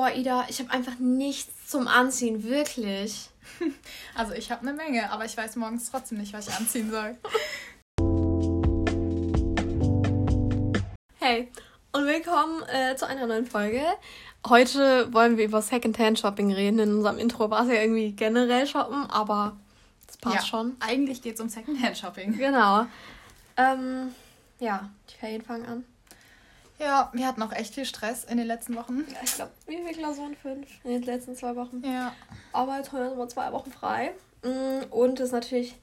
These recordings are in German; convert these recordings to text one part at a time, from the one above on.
Boah, Ida, ich habe einfach nichts zum Anziehen, wirklich. Also ich habe eine Menge, aber ich weiß morgens trotzdem nicht, was ich anziehen soll. Hey und willkommen äh, zu einer neuen Folge. Heute wollen wir über Secondhand-Shopping reden. In unserem Intro war es ja irgendwie generell shoppen, aber das passt ja, schon. Eigentlich geht es um Secondhand-Shopping. Genau. Ähm, ja, die Ferien fangen an. Ja, wir hatten auch echt viel Stress in den letzten Wochen. Ja, ich glaube, wie viele Klausuren? Fünf in den letzten zwei Wochen. Ja. Aber jetzt haben wir zwei Wochen frei. Mm, und es ist natürlich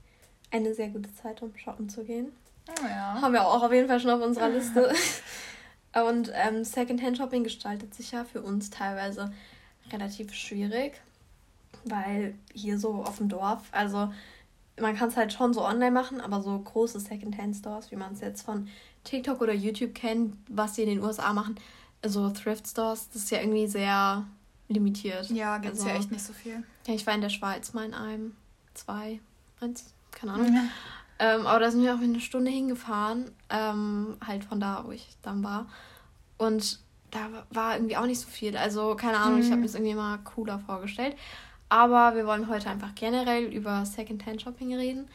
eine sehr gute Zeit, um shoppen zu gehen. Oh ja. Haben wir auch auf jeden Fall schon auf unserer Liste. Und ähm, Secondhand-Shopping gestaltet sich ja für uns teilweise relativ schwierig, weil hier so auf dem Dorf, also man kann es halt schon so online machen, aber so große Secondhand-Stores, wie man es jetzt von TikTok oder YouTube kennt, was die in den USA machen, so Thrift-Stores, das ist ja irgendwie sehr limitiert. Ja, gibt es also, ja echt nicht so viel. Ja, ich war in der Schweiz mal in einem, zwei, eins, keine Ahnung. Mhm. Ähm, aber da sind wir auch eine Stunde hingefahren, ähm, halt von da, wo ich dann war. Und da war irgendwie auch nicht so viel. Also, keine Ahnung, mhm. ich habe mir das irgendwie mal cooler vorgestellt. Aber wir wollen heute einfach generell über Secondhand-Shopping reden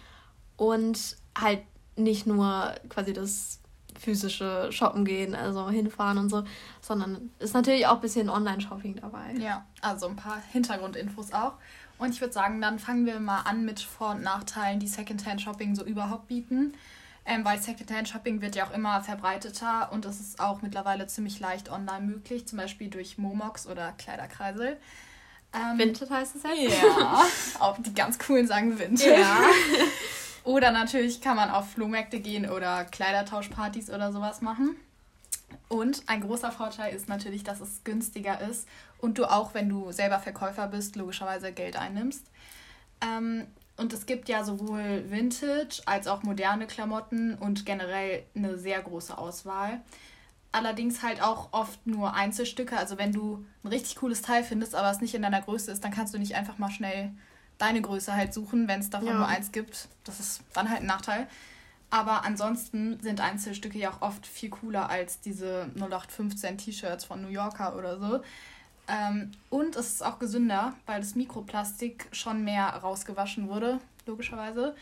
und halt nicht nur quasi das physische Shoppen gehen, also hinfahren und so, sondern ist natürlich auch ein bisschen Online-Shopping dabei. Ja, also ein paar Hintergrundinfos auch. Und ich würde sagen, dann fangen wir mal an mit Vor- und Nachteilen, die Secondhand-Shopping so überhaupt bieten. Ähm, weil Secondhand-Shopping wird ja auch immer verbreiteter und es ist auch mittlerweile ziemlich leicht online möglich, zum Beispiel durch Momox oder Kleiderkreisel. Ähm, Vinted heißt es ja? Ja, auch die ganz coolen sagen Vinted. Ja. oder natürlich kann man auf Flohmärkte gehen oder Kleidertauschpartys oder sowas machen. Und ein großer Vorteil ist natürlich, dass es günstiger ist und du auch, wenn du selber Verkäufer bist, logischerweise Geld einnimmst. Ähm, und es gibt ja sowohl Vintage als auch moderne Klamotten und generell eine sehr große Auswahl. Allerdings halt auch oft nur Einzelstücke. Also wenn du ein richtig cooles Teil findest, aber es nicht in deiner Größe ist, dann kannst du nicht einfach mal schnell deine Größe halt suchen, wenn es davon ja. nur eins gibt. Das ist dann halt ein Nachteil. Aber ansonsten sind Einzelstücke ja auch oft viel cooler als diese 0815 T-Shirts von New Yorker oder so. Ähm, und es ist auch gesünder, weil das Mikroplastik schon mehr rausgewaschen wurde, logischerweise.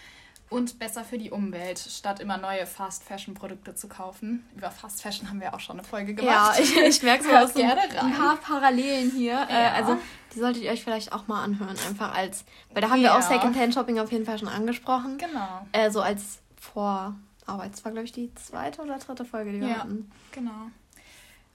Und besser für die Umwelt, statt immer neue Fast Fashion Produkte zu kaufen. Über Fast Fashion haben wir auch schon eine Folge gemacht. Ja, ich, ich merke so aus gerne rein. ein paar Parallelen hier. Ja. Äh, also die solltet ihr euch vielleicht auch mal anhören, einfach als, weil da haben ja. wir auch Secondhand Shopping auf jeden Fall schon angesprochen. Genau. Äh, so als Vorarbeit. Das war, glaube ich, die zweite oder dritte Folge, die wir ja, hatten. Genau.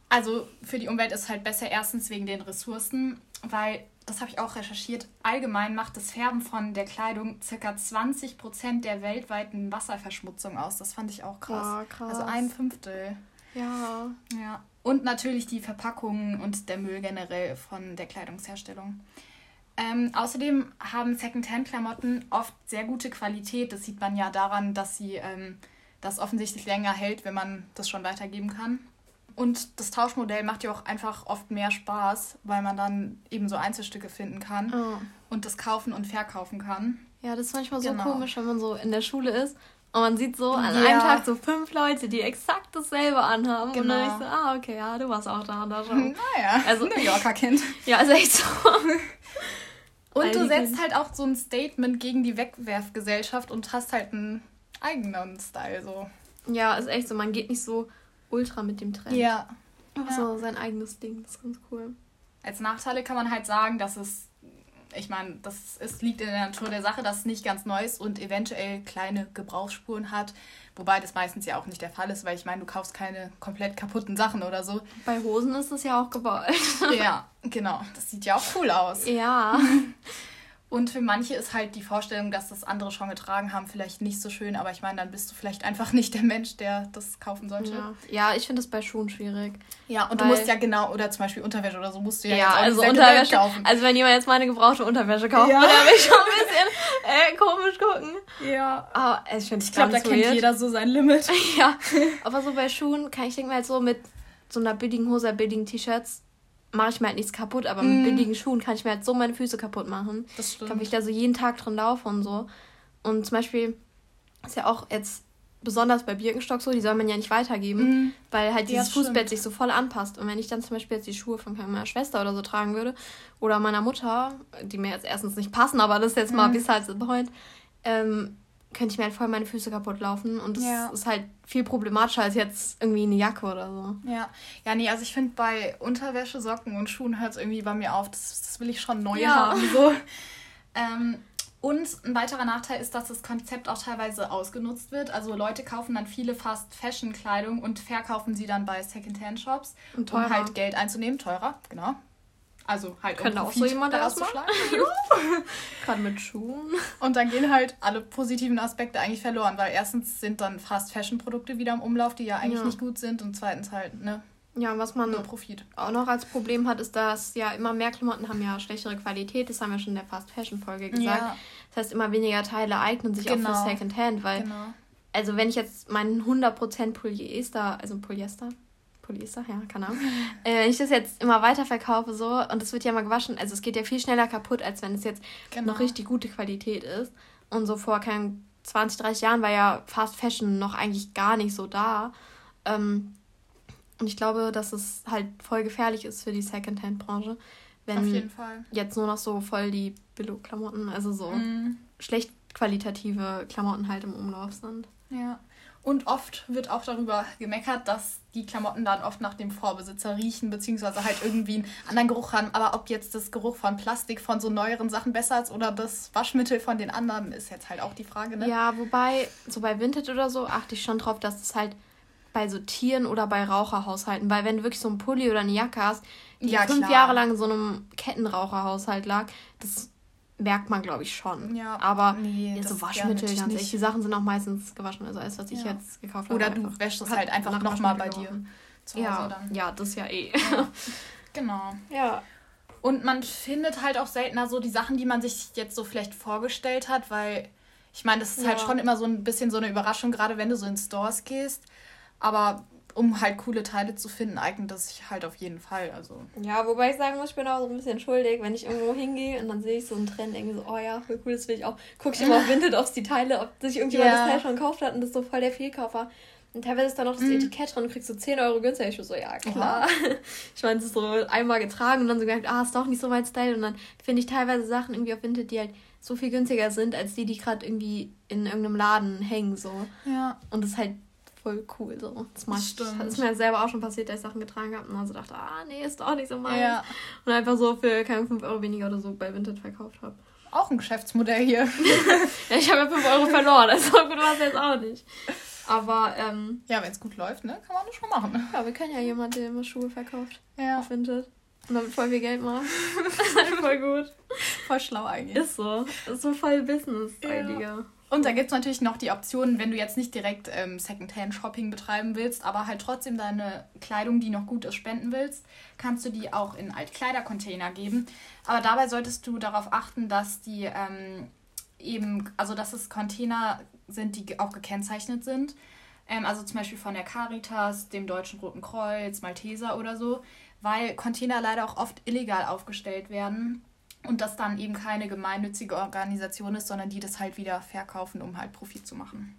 Also für die Umwelt ist es halt besser, erstens wegen den Ressourcen, weil, das habe ich auch recherchiert, allgemein macht das Färben von der Kleidung ca. 20% der weltweiten Wasserverschmutzung aus. Das fand ich auch krass. Ja, krass. Also ein Fünftel. Ja. Ja. Und natürlich die Verpackungen und der Müll generell von der Kleidungsherstellung. Ähm, außerdem haben Secondhand-Klamotten oft sehr gute Qualität. Das sieht man ja daran, dass sie ähm, das offensichtlich länger hält, wenn man das schon weitergeben kann. Und das Tauschmodell macht ja auch einfach oft mehr Spaß, weil man dann eben so Einzelstücke finden kann oh. und das kaufen und verkaufen kann. Ja, das ist manchmal so genau. komisch, wenn man so in der Schule ist und man sieht so an ja. einem Tag so fünf Leute, die exakt dasselbe anhaben. Genau. Und dann genau. ich so, ah, okay, ja, du warst auch da und da schon. Naja, also, New Yorker Kind. ja, ist echt so. Und du setzt halt auch so ein Statement gegen die Wegwerfgesellschaft und hast halt einen eigenen Style so. Ja, ist echt so. Man geht nicht so ultra mit dem Trend. Ja. Aber ja. so sein eigenes Ding. Das ist ganz cool. Als Nachteile kann man halt sagen, dass es, ich meine, das ist, liegt in der Natur der Sache, dass es nicht ganz neu ist und eventuell kleine Gebrauchsspuren hat. Wobei das meistens ja auch nicht der Fall ist, weil ich meine, du kaufst keine komplett kaputten Sachen oder so. Bei Hosen ist das ja auch gewollt. ja, genau. Das sieht ja auch cool aus. Ja. Und für manche ist halt die Vorstellung, dass das andere schon getragen haben, vielleicht nicht so schön, aber ich meine, dann bist du vielleicht einfach nicht der Mensch, der das kaufen sollte. Ja, ja ich finde das bei Schuhen schwierig. Ja, und du musst ja genau, oder zum Beispiel Unterwäsche oder so, musst du ja, ja also Unterwäsche kaufen. Also wenn jemand jetzt meine gebrauchte Unterwäsche kauft, ja. würde er mich schon ein bisschen äh, komisch gucken. Ja. Aber ich finde Ich glaube, da kennt jeder so sein Limit. ja. Aber so bei Schuhen kann ich denke mal halt so mit so einer billigen Hose, billigen T-Shirts, mache ich mir halt nichts kaputt, aber mm. mit billigen Schuhen kann ich mir halt so meine Füße kaputt machen. Das stimmt. Ich glaube, ich da so jeden Tag drin laufe und so. Und zum Beispiel ist ja auch jetzt besonders bei Birkenstock so, die soll man ja nicht weitergeben, mhm. weil halt dieses ja, Fußbett sich so voll anpasst. Und wenn ich dann zum Beispiel jetzt die Schuhe von meiner Schwester oder so tragen würde oder meiner Mutter, die mir jetzt erstens nicht passen, aber das ist jetzt mhm. mal bis halt the point, ähm, könnte ich mir halt voll meine Füße kaputt laufen. Und das ja. ist halt viel problematischer als jetzt irgendwie eine Jacke oder so. Ja, ja, nee, also ich finde bei Unterwäsche, Socken und Schuhen hört es irgendwie bei mir auf. Das, das will ich schon neu ja. haben. So. ähm, und ein weiterer Nachteil ist, dass das Konzept auch teilweise ausgenutzt wird. Also Leute kaufen dann viele Fast-Fashion-Kleidung und verkaufen sie dann bei Second-Hand-Shops, um halt Geld einzunehmen. Teurer, genau. Also halt Könnte um auch so jemand daraus machen. Gerade mit Schuhen. Und dann gehen halt alle positiven Aspekte eigentlich verloren, weil erstens sind dann Fast-Fashion-Produkte wieder im Umlauf, die ja eigentlich ja. nicht gut sind und zweitens halt, ne, ja, was man Profit. auch noch als Problem hat, ist, dass ja immer mehr Klamotten haben ja schlechtere Qualität. Das haben wir schon in der Fast Fashion Folge gesagt. Ja. Das heißt, immer weniger Teile eignen sich genau. auch für. Secondhand, weil genau. also wenn ich jetzt meinen 100% Polyester, also Polyester, Polyester, ja, keine Ahnung. äh, wenn ich das jetzt immer weiter verkaufe so und es wird ja mal gewaschen, also es geht ja viel schneller kaputt, als wenn es jetzt genau. noch richtig gute Qualität ist. Und so vor keinen 20, 30 Jahren war ja Fast Fashion noch eigentlich gar nicht so da. Ähm, und ich glaube, dass es halt voll gefährlich ist für die Secondhand-Branche, wenn jetzt nur noch so voll die Billo-Klamotten, also so mm. schlecht qualitative Klamotten halt im Umlauf sind. Ja. Und oft wird auch darüber gemeckert, dass die Klamotten dann oft nach dem Vorbesitzer riechen, beziehungsweise halt irgendwie einen anderen Geruch haben. Aber ob jetzt das Geruch von Plastik von so neueren Sachen besser ist oder das Waschmittel von den anderen, ist jetzt halt auch die Frage, ne? Ja, wobei, so bei Vintage oder so achte ich schon drauf, dass es halt bei so Tieren oder bei Raucherhaushalten. Weil wenn du wirklich so einen Pulli oder eine Jacke hast, die ja, fünf klar. Jahre lang in so einem Kettenraucherhaushalt lag, das merkt man, glaube ich, schon. Ja, aber nee, so Waschmittel, ganz ehrlich, die Sachen sind auch meistens gewaschen. Also alles, was ich ja. jetzt gekauft habe. Oder du wäschst es halt einfach nochmal bei dir zu Hause ja, dann. Ja, das ja eh. Ja. genau. Ja. Und man findet halt auch seltener so die Sachen, die man sich jetzt so vielleicht vorgestellt hat, weil ich meine, das ist halt schon immer so ein bisschen so eine Überraschung, gerade wenn du so in Stores gehst. Aber um halt coole Teile zu finden, eignet das sich halt auf jeden Fall. Also. Ja, wobei ich sagen muss, ich bin auch so ein bisschen schuldig, wenn ich irgendwo hingehe und dann sehe ich so einen Trend, denke so, oh ja, voll cool, das will ich auch. Gucke ich immer auf Vinted, ob die Teile, ob sich irgendjemand ja. das Teil schon gekauft hat und das ist so voll der Fehlkaufer. Und teilweise ist da noch das mhm. Etikett dran und kriegst so 10 Euro günstiger. Ich bin so, ja, klar. Oha. Ich meine, es ist so einmal getragen und dann so gedacht, ah, ist doch nicht so mein Style. Und dann finde ich teilweise Sachen irgendwie auf Vinted, die halt so viel günstiger sind, als die, die gerade irgendwie in irgendeinem Laden hängen, so. Ja. Und das ist halt voll cool. So. Das, macht, Stimmt. das ist mir selber auch schon passiert, dass ich Sachen getragen habe und dann so dachte, ah, nee, ist doch nicht so meins. Ja. Und einfach so für keine 5 Euro weniger oder so bei Vinted verkauft habe. Auch ein Geschäftsmodell hier. ja, ich habe ja 5 Euro verloren, also gut war es jetzt auch nicht. Aber, ähm. Ja, wenn es gut läuft, ne, kann man das schon machen. Ja, wir kennen ja jemanden, der immer Schuhe verkauft. Ja. Auf Vinted. Und damit voll viel Geld macht. das ist halt voll gut. Voll schlau eigentlich. Ist so. Ist so voll Business-Idee. Ja. Und da gibt es natürlich noch die Option, wenn du jetzt nicht direkt ähm, Secondhand-Shopping betreiben willst, aber halt trotzdem deine Kleidung, die noch gut ist, spenden willst, kannst du die auch in Altkleidercontainer geben. Aber dabei solltest du darauf achten, dass die ähm, eben, also dass es Container sind, die auch gekennzeichnet sind. Ähm, also zum Beispiel von der Caritas, dem Deutschen Roten Kreuz, Malteser oder so, weil Container leider auch oft illegal aufgestellt werden und das dann eben keine gemeinnützige Organisation ist, sondern die das halt wieder verkaufen, um halt Profit zu machen.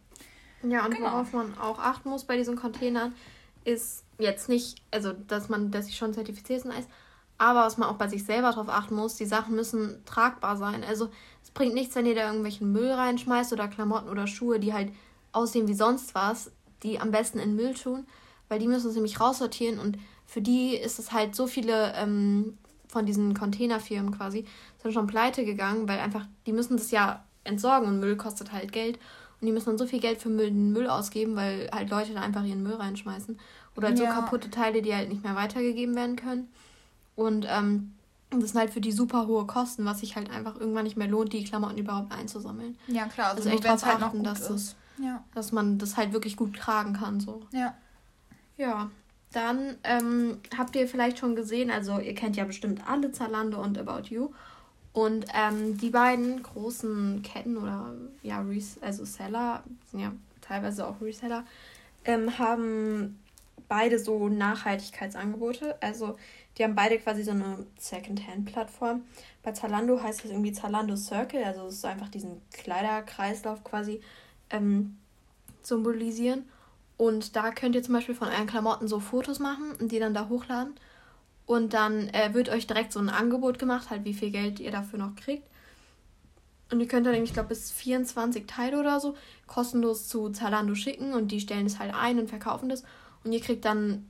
Ja, und genau. worauf man auch achten muss bei diesen Containern, ist jetzt nicht, also dass man, dass sie schon zertifiziert sind, aber was man auch bei sich selber darauf achten muss, die Sachen müssen tragbar sein. Also es bringt nichts, wenn ihr da irgendwelchen Müll reinschmeißt oder Klamotten oder Schuhe, die halt aussehen wie sonst was, die am besten in Müll tun, weil die müssen es nämlich raussortieren und für die ist es halt so viele ähm, von diesen Containerfirmen quasi sind schon pleite gegangen, weil einfach, die müssen das ja entsorgen und Müll kostet halt Geld. Und die müssen dann so viel Geld für Müll, Müll ausgeben, weil halt Leute da einfach ihren Müll reinschmeißen. Oder halt ja. so kaputte Teile, die halt nicht mehr weitergegeben werden können. Und ähm, das sind halt für die super hohe Kosten, was sich halt einfach irgendwann nicht mehr lohnt, die Klamotten überhaupt einzusammeln. Ja, klar. Also, also echt darauf halt achten, dass, es, ja. dass man das halt wirklich gut tragen kann. So. Ja. Ja. Dann ähm, habt ihr vielleicht schon gesehen, also ihr kennt ja bestimmt alle Zalando und About You. Und ähm, die beiden großen Ketten oder ja, Res also Seller, sind ja teilweise auch Reseller, ähm, haben beide so Nachhaltigkeitsangebote. Also die haben beide quasi so eine Second-Hand-Plattform. Bei Zalando heißt das irgendwie Zalando Circle, also es ist einfach diesen Kleiderkreislauf quasi. Ähm, symbolisieren. Und da könnt ihr zum Beispiel von euren Klamotten so Fotos machen und die dann da hochladen. Und dann äh, wird euch direkt so ein Angebot gemacht, halt wie viel Geld ihr dafür noch kriegt. Und ihr könnt dann, ich glaube, bis 24 Teile oder so kostenlos zu Zalando schicken und die stellen es halt ein und verkaufen das. Und ihr kriegt dann,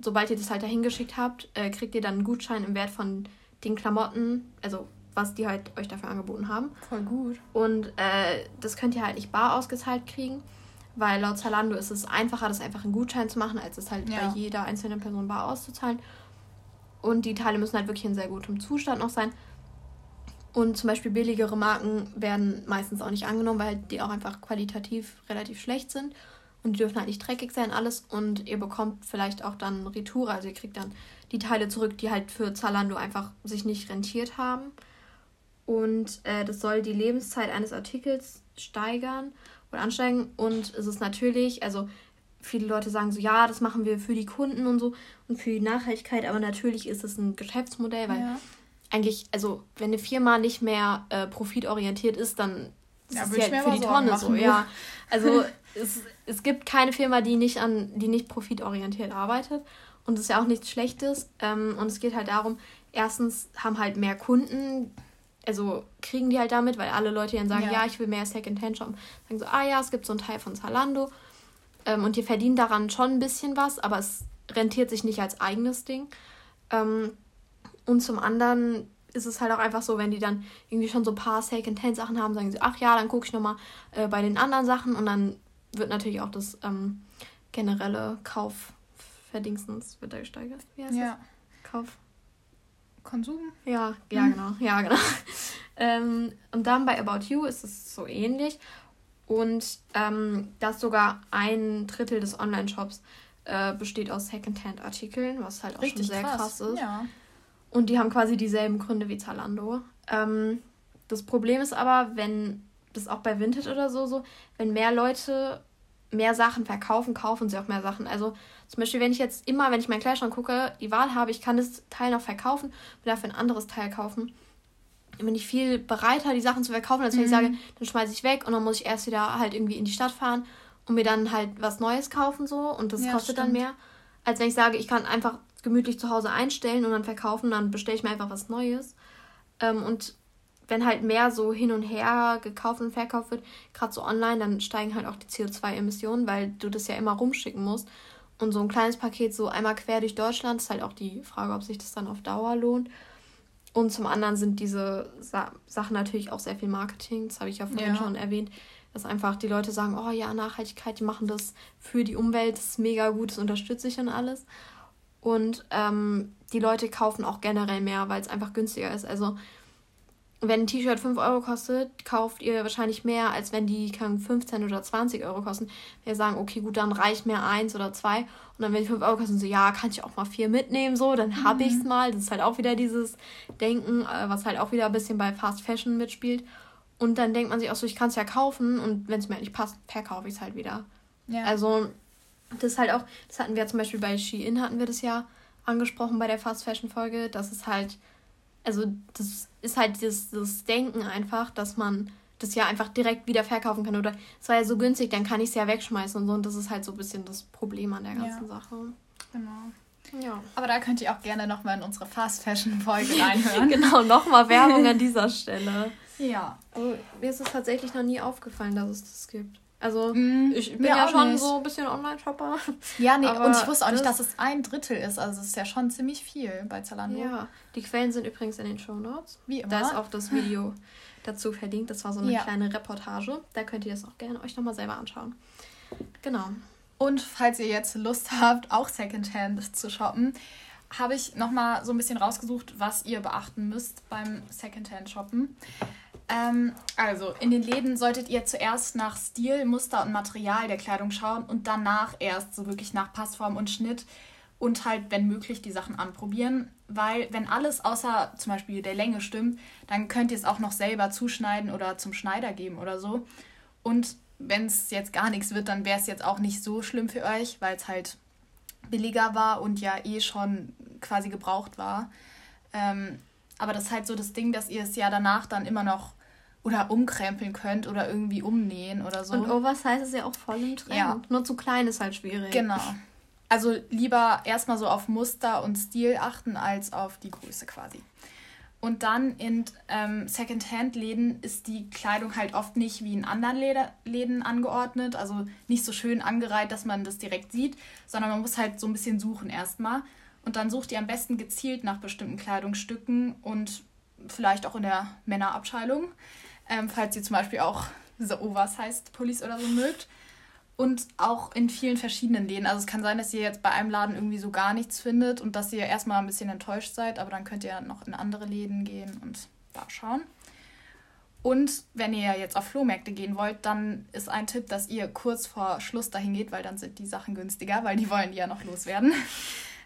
sobald ihr das halt dahin geschickt habt, äh, kriegt ihr dann einen Gutschein im Wert von den Klamotten, also was die halt euch dafür angeboten haben. Voll gut. Und äh, das könnt ihr halt nicht bar ausgezahlt kriegen, weil laut Zalando ist es einfacher, das einfach einen Gutschein zu machen, als es halt ja. bei jeder einzelnen Person bar auszuzahlen. Und die Teile müssen halt wirklich in sehr gutem Zustand noch sein. Und zum Beispiel billigere Marken werden meistens auch nicht angenommen, weil die auch einfach qualitativ relativ schlecht sind. Und die dürfen halt nicht dreckig sein, alles. Und ihr bekommt vielleicht auch dann Retour, also ihr kriegt dann die Teile zurück, die halt für Zalando einfach sich nicht rentiert haben. Und äh, das soll die Lebenszeit eines Artikels steigern oder ansteigen. Und es ist natürlich, also viele Leute sagen so, ja, das machen wir für die Kunden und so und für die Nachhaltigkeit, aber natürlich ist es ein Geschäftsmodell, weil ja eigentlich, also wenn eine Firma nicht mehr äh, profitorientiert ist, dann ist ja, es halt für die Tonne machen, so, ja. Also es, es gibt keine Firma, die nicht an, die nicht profitorientiert arbeitet. Und das ist ja auch nichts Schlechtes. Ähm, und es geht halt darum, erstens haben halt mehr Kunden, also kriegen die halt damit, weil alle Leute dann sagen, ja, ja ich will mehr Secondhand shoppen. Sagen so, ah ja, es gibt so einen Teil von Zalando. Ähm, und die verdienen daran schon ein bisschen was, aber es rentiert sich nicht als eigenes Ding. Ähm, und zum anderen ist es halt auch einfach so, wenn die dann irgendwie schon so ein paar Second-Hand-Sachen haben, sagen sie, ach ja, dann gucke ich nochmal äh, bei den anderen Sachen und dann wird natürlich auch das ähm, generelle Kaufverdienstens wird da gesteigert. Wie heißt ja. das? Kauf. Konsum? Ja, ja, mhm. genau. Ja, genau. ähm, und dann bei About You ist es so ähnlich. Und ähm, das sogar ein Drittel des Online-Shops äh, besteht aus Secondhand-Artikeln, was halt auch Richtig schon sehr krass, krass ist. Ja. Und die haben quasi dieselben Gründe wie Zalando. Ähm, das Problem ist aber, wenn das auch bei Vintage oder so, so, wenn mehr Leute mehr Sachen verkaufen, kaufen sie auch mehr Sachen. Also zum Beispiel, wenn ich jetzt immer, wenn ich meinen Kleiderschrank gucke, die Wahl habe, ich kann das Teil noch verkaufen und dafür ein anderes Teil kaufen. Dann bin ich viel bereiter, die Sachen zu verkaufen, als wenn mhm. ich sage, dann schmeiße ich weg und dann muss ich erst wieder halt irgendwie in die Stadt fahren und mir dann halt was Neues kaufen so und das ja, kostet stimmt. dann mehr. Als wenn ich sage, ich kann einfach gemütlich zu Hause einstellen und dann verkaufen, dann bestelle ich mir einfach was Neues. Ähm, und wenn halt mehr so hin und her gekauft und verkauft wird, gerade so online, dann steigen halt auch die CO2-Emissionen, weil du das ja immer rumschicken musst. Und so ein kleines Paket so einmal quer durch Deutschland ist halt auch die Frage, ob sich das dann auf Dauer lohnt. Und zum anderen sind diese Sa Sachen natürlich auch sehr viel Marketing. Das habe ich ja vorhin ja. schon erwähnt. Dass einfach die Leute sagen, oh ja, Nachhaltigkeit, die machen das für die Umwelt, das ist mega gut, das unterstütze ich und alles. Und ähm, die Leute kaufen auch generell mehr, weil es einfach günstiger ist. Also wenn ein T-Shirt 5 Euro kostet, kauft ihr wahrscheinlich mehr, als wenn die kann 15 oder 20 Euro kosten. Wir sagen, okay, gut, dann reicht mir eins oder zwei. Und dann, wenn die 5 Euro kosten, so, ja, kann ich auch mal vier mitnehmen, so, dann mhm. habe ich es mal. Das ist halt auch wieder dieses Denken, äh, was halt auch wieder ein bisschen bei Fast Fashion mitspielt. Und dann denkt man sich auch so, ich kann es ja kaufen und wenn es mir halt nicht passt, verkaufe ich es halt wieder. Ja. Also das ist halt auch, das hatten wir zum Beispiel bei Shein, hatten wir das ja angesprochen bei der Fast Fashion Folge, dass es halt, also das ist halt das, das Denken einfach, dass man das ja einfach direkt wieder verkaufen kann oder es war ja so günstig, dann kann ich es ja wegschmeißen und so und das ist halt so ein bisschen das Problem an der ganzen ja. Sache. Genau. Ja. Aber da könnt ihr auch gerne nochmal in unsere Fast Fashion Folge reinhören. genau, nochmal Werbung an dieser Stelle. Ja. Aber mir ist es tatsächlich noch nie aufgefallen, dass es das gibt. Also mm, ich bin ja schon nicht. so ein bisschen Online-Shopper. Ja, nee, und ich wusste auch nicht, dass es ein Drittel ist. Also es ist ja schon ziemlich viel bei Zalando. Ja, die Quellen sind übrigens in den Show Notes. Wie immer. Da ist auch das Video dazu verlinkt. Das war so eine ja. kleine Reportage. Da könnt ihr das auch gerne euch nochmal selber anschauen. Genau. Und falls ihr jetzt Lust habt, auch Secondhand zu shoppen, habe ich nochmal so ein bisschen rausgesucht, was ihr beachten müsst beim Secondhand-Shoppen. Ähm, also, in den Läden solltet ihr zuerst nach Stil, Muster und Material der Kleidung schauen und danach erst so wirklich nach Passform und Schnitt und halt, wenn möglich, die Sachen anprobieren. Weil, wenn alles außer zum Beispiel der Länge stimmt, dann könnt ihr es auch noch selber zuschneiden oder zum Schneider geben oder so. Und wenn es jetzt gar nichts wird, dann wäre es jetzt auch nicht so schlimm für euch, weil es halt billiger war und ja eh schon quasi gebraucht war. Ähm, aber das ist halt so das Ding, dass ihr es ja danach dann immer noch oder umkrempeln könnt oder irgendwie umnähen oder so. Und Oversize ist ja auch voll im Trend. Ja. Nur zu klein ist halt schwierig. Genau. Also lieber erstmal so auf Muster und Stil achten als auf die Größe quasi. Und dann in ähm, Secondhand-Läden ist die Kleidung halt oft nicht wie in anderen Leder Läden angeordnet, also nicht so schön angereiht, dass man das direkt sieht, sondern man muss halt so ein bisschen suchen erstmal. Und dann sucht ihr am besten gezielt nach bestimmten Kleidungsstücken und vielleicht auch in der Männerabteilung, ähm, falls ihr zum Beispiel auch so Oversized Pullis oder so mögt. Und auch in vielen verschiedenen Läden. Also es kann sein, dass ihr jetzt bei einem Laden irgendwie so gar nichts findet und dass ihr erstmal ein bisschen enttäuscht seid, aber dann könnt ihr noch in andere Läden gehen und da schauen. Und wenn ihr jetzt auf Flohmärkte gehen wollt, dann ist ein Tipp, dass ihr kurz vor Schluss dahin geht, weil dann sind die Sachen günstiger, weil die wollen die ja noch loswerden.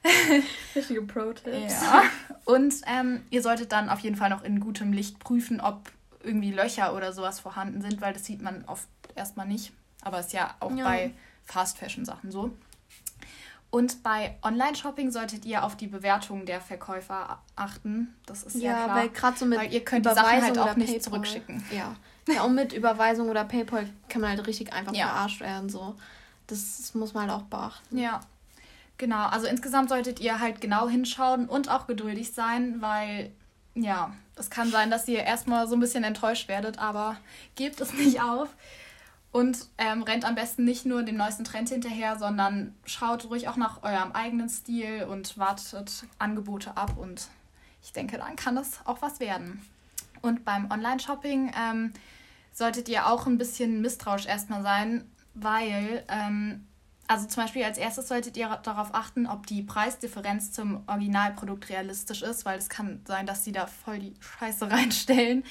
Richtige Pro-Tipps. Ja. Und ähm, ihr solltet dann auf jeden Fall noch in gutem Licht prüfen, ob irgendwie Löcher oder sowas vorhanden sind, weil das sieht man oft erstmal nicht. Aber ist ja auch ja. bei Fast Fashion Sachen so. Und bei Online-Shopping solltet ihr auf die Bewertungen der Verkäufer achten. Das ist ja, ja klar. Weil gerade so mit weil ihr könnt Überweisung die Sachen halt auch nicht Paypal. zurückschicken. Ja. ja, und mit Überweisung oder PayPal kann man halt richtig einfach ja. verarscht werden. So. Das muss man halt auch beachten. Ja. Genau, also insgesamt solltet ihr halt genau hinschauen und auch geduldig sein, weil ja, es kann sein, dass ihr erstmal so ein bisschen enttäuscht werdet, aber gebt es nicht auf. Und ähm, rennt am besten nicht nur dem neuesten Trend hinterher, sondern schaut ruhig auch nach eurem eigenen Stil und wartet Angebote ab. Und ich denke, dann kann das auch was werden. Und beim Online-Shopping ähm, solltet ihr auch ein bisschen misstrauisch erstmal sein, weil, ähm, also zum Beispiel als erstes solltet ihr darauf achten, ob die Preisdifferenz zum Originalprodukt realistisch ist, weil es kann sein, dass sie da voll die Scheiße reinstellen.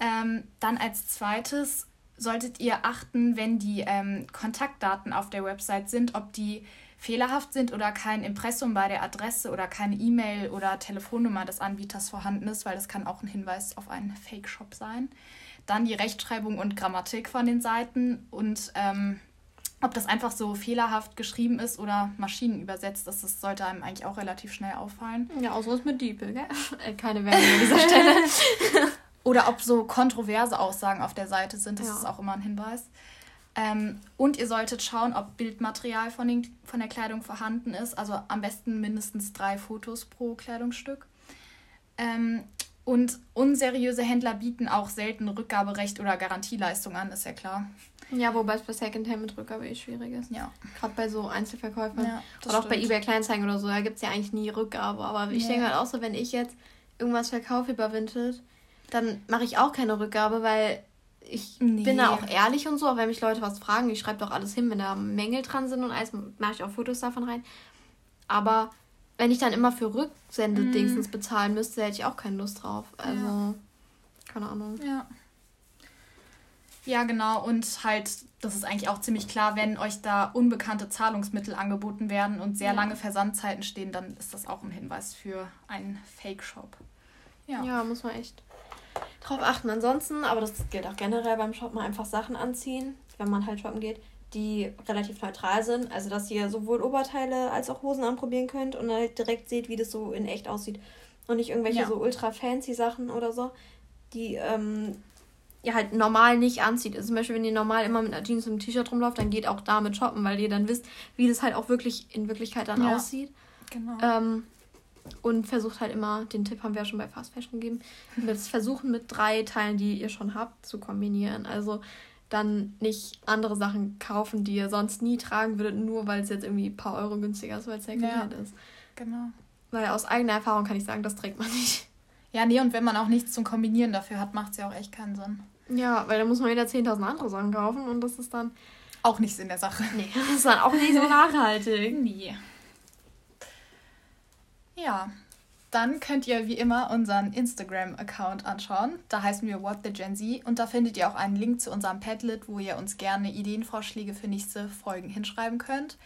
Ähm, dann als zweites solltet ihr achten, wenn die ähm, Kontaktdaten auf der Website sind, ob die fehlerhaft sind oder kein Impressum bei der Adresse oder keine E-Mail oder Telefonnummer des Anbieters vorhanden ist, weil das kann auch ein Hinweis auf einen Fake-Shop sein. Dann die Rechtschreibung und Grammatik von den Seiten und ähm, ob das einfach so fehlerhaft geschrieben ist oder maschinenübersetzt ist, das sollte einem eigentlich auch relativ schnell auffallen. Ja, außer es mit Diepel, gell? Äh, keine Werbung an dieser Stelle. Oder ob so kontroverse Aussagen auf der Seite sind, das ja. ist auch immer ein Hinweis. Ähm, und ihr solltet schauen, ob Bildmaterial von, den, von der Kleidung vorhanden ist. Also am besten mindestens drei Fotos pro Kleidungsstück. Ähm, und unseriöse Händler bieten auch selten Rückgaberecht oder Garantieleistung an, ist ja klar. Ja, wobei es bei Secondhand mit Rückgabe eh schwierig ist. Ja. Gerade bei so Einzelverkäufern. Ja, oder auch bei eBay Kleinzeigen oder so, da gibt es ja eigentlich nie Rückgabe. Aber ich ja. denke halt auch so, wenn ich jetzt irgendwas verkaufe über Vinted, dann mache ich auch keine Rückgabe, weil ich nee. bin da auch ehrlich und so. Aber wenn mich Leute was fragen, ich schreibe doch alles hin, wenn da Mängel dran sind und alles, mache ich auch Fotos davon rein. Aber wenn ich dann immer für Rücksendedingsens mm. bezahlen müsste, hätte ich auch keine Lust drauf. Also, ja. keine Ahnung. Ja. Ja, genau. Und halt, das ist eigentlich auch ziemlich klar, wenn euch da unbekannte Zahlungsmittel angeboten werden und sehr ja. lange Versandzeiten stehen, dann ist das auch ein Hinweis für einen Fake-Shop. Ja. ja, muss man echt drauf achten. Ansonsten, aber das gilt auch generell beim Shoppen, einfach Sachen anziehen, wenn man halt shoppen geht, die relativ neutral sind. Also, dass ihr sowohl Oberteile als auch Hosen anprobieren könnt und halt direkt seht, wie das so in echt aussieht. Und nicht irgendwelche ja. so ultra fancy Sachen oder so, die ähm, ihr halt normal nicht anzieht. Also zum Beispiel, wenn ihr normal immer mit einer Jeans und einem T-Shirt rumlauft, dann geht auch damit shoppen, weil ihr dann wisst, wie das halt auch wirklich in Wirklichkeit dann ja. aussieht. Genau. Ähm, und versucht halt immer, den Tipp haben wir ja schon bei Fast Fashion gegeben, das versuchen mit drei Teilen, die ihr schon habt, zu kombinieren. Also dann nicht andere Sachen kaufen, die ihr sonst nie tragen würdet, nur weil es jetzt irgendwie ein paar Euro günstiger ist, weil es Secondhand ja, ist. Genau. Weil aus eigener Erfahrung kann ich sagen, das trägt man nicht. Ja, nee, und wenn man auch nichts zum Kombinieren dafür hat, macht es ja auch echt keinen Sinn. Ja, weil da muss man wieder 10.000 andere Sachen kaufen und das ist dann. Auch nichts in der Sache. Nee, das ist dann auch nicht so nachhaltig. Nee. Ja, dann könnt ihr wie immer unseren Instagram-Account anschauen. Da heißen wir What the Gen Z und da findet ihr auch einen Link zu unserem Padlet, wo ihr uns gerne Ideenvorschläge für nächste Folgen hinschreiben könnt.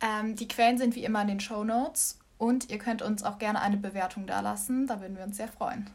Ähm, die Quellen sind wie immer in den Show Notes und ihr könnt uns auch gerne eine Bewertung da lassen. Da würden wir uns sehr freuen.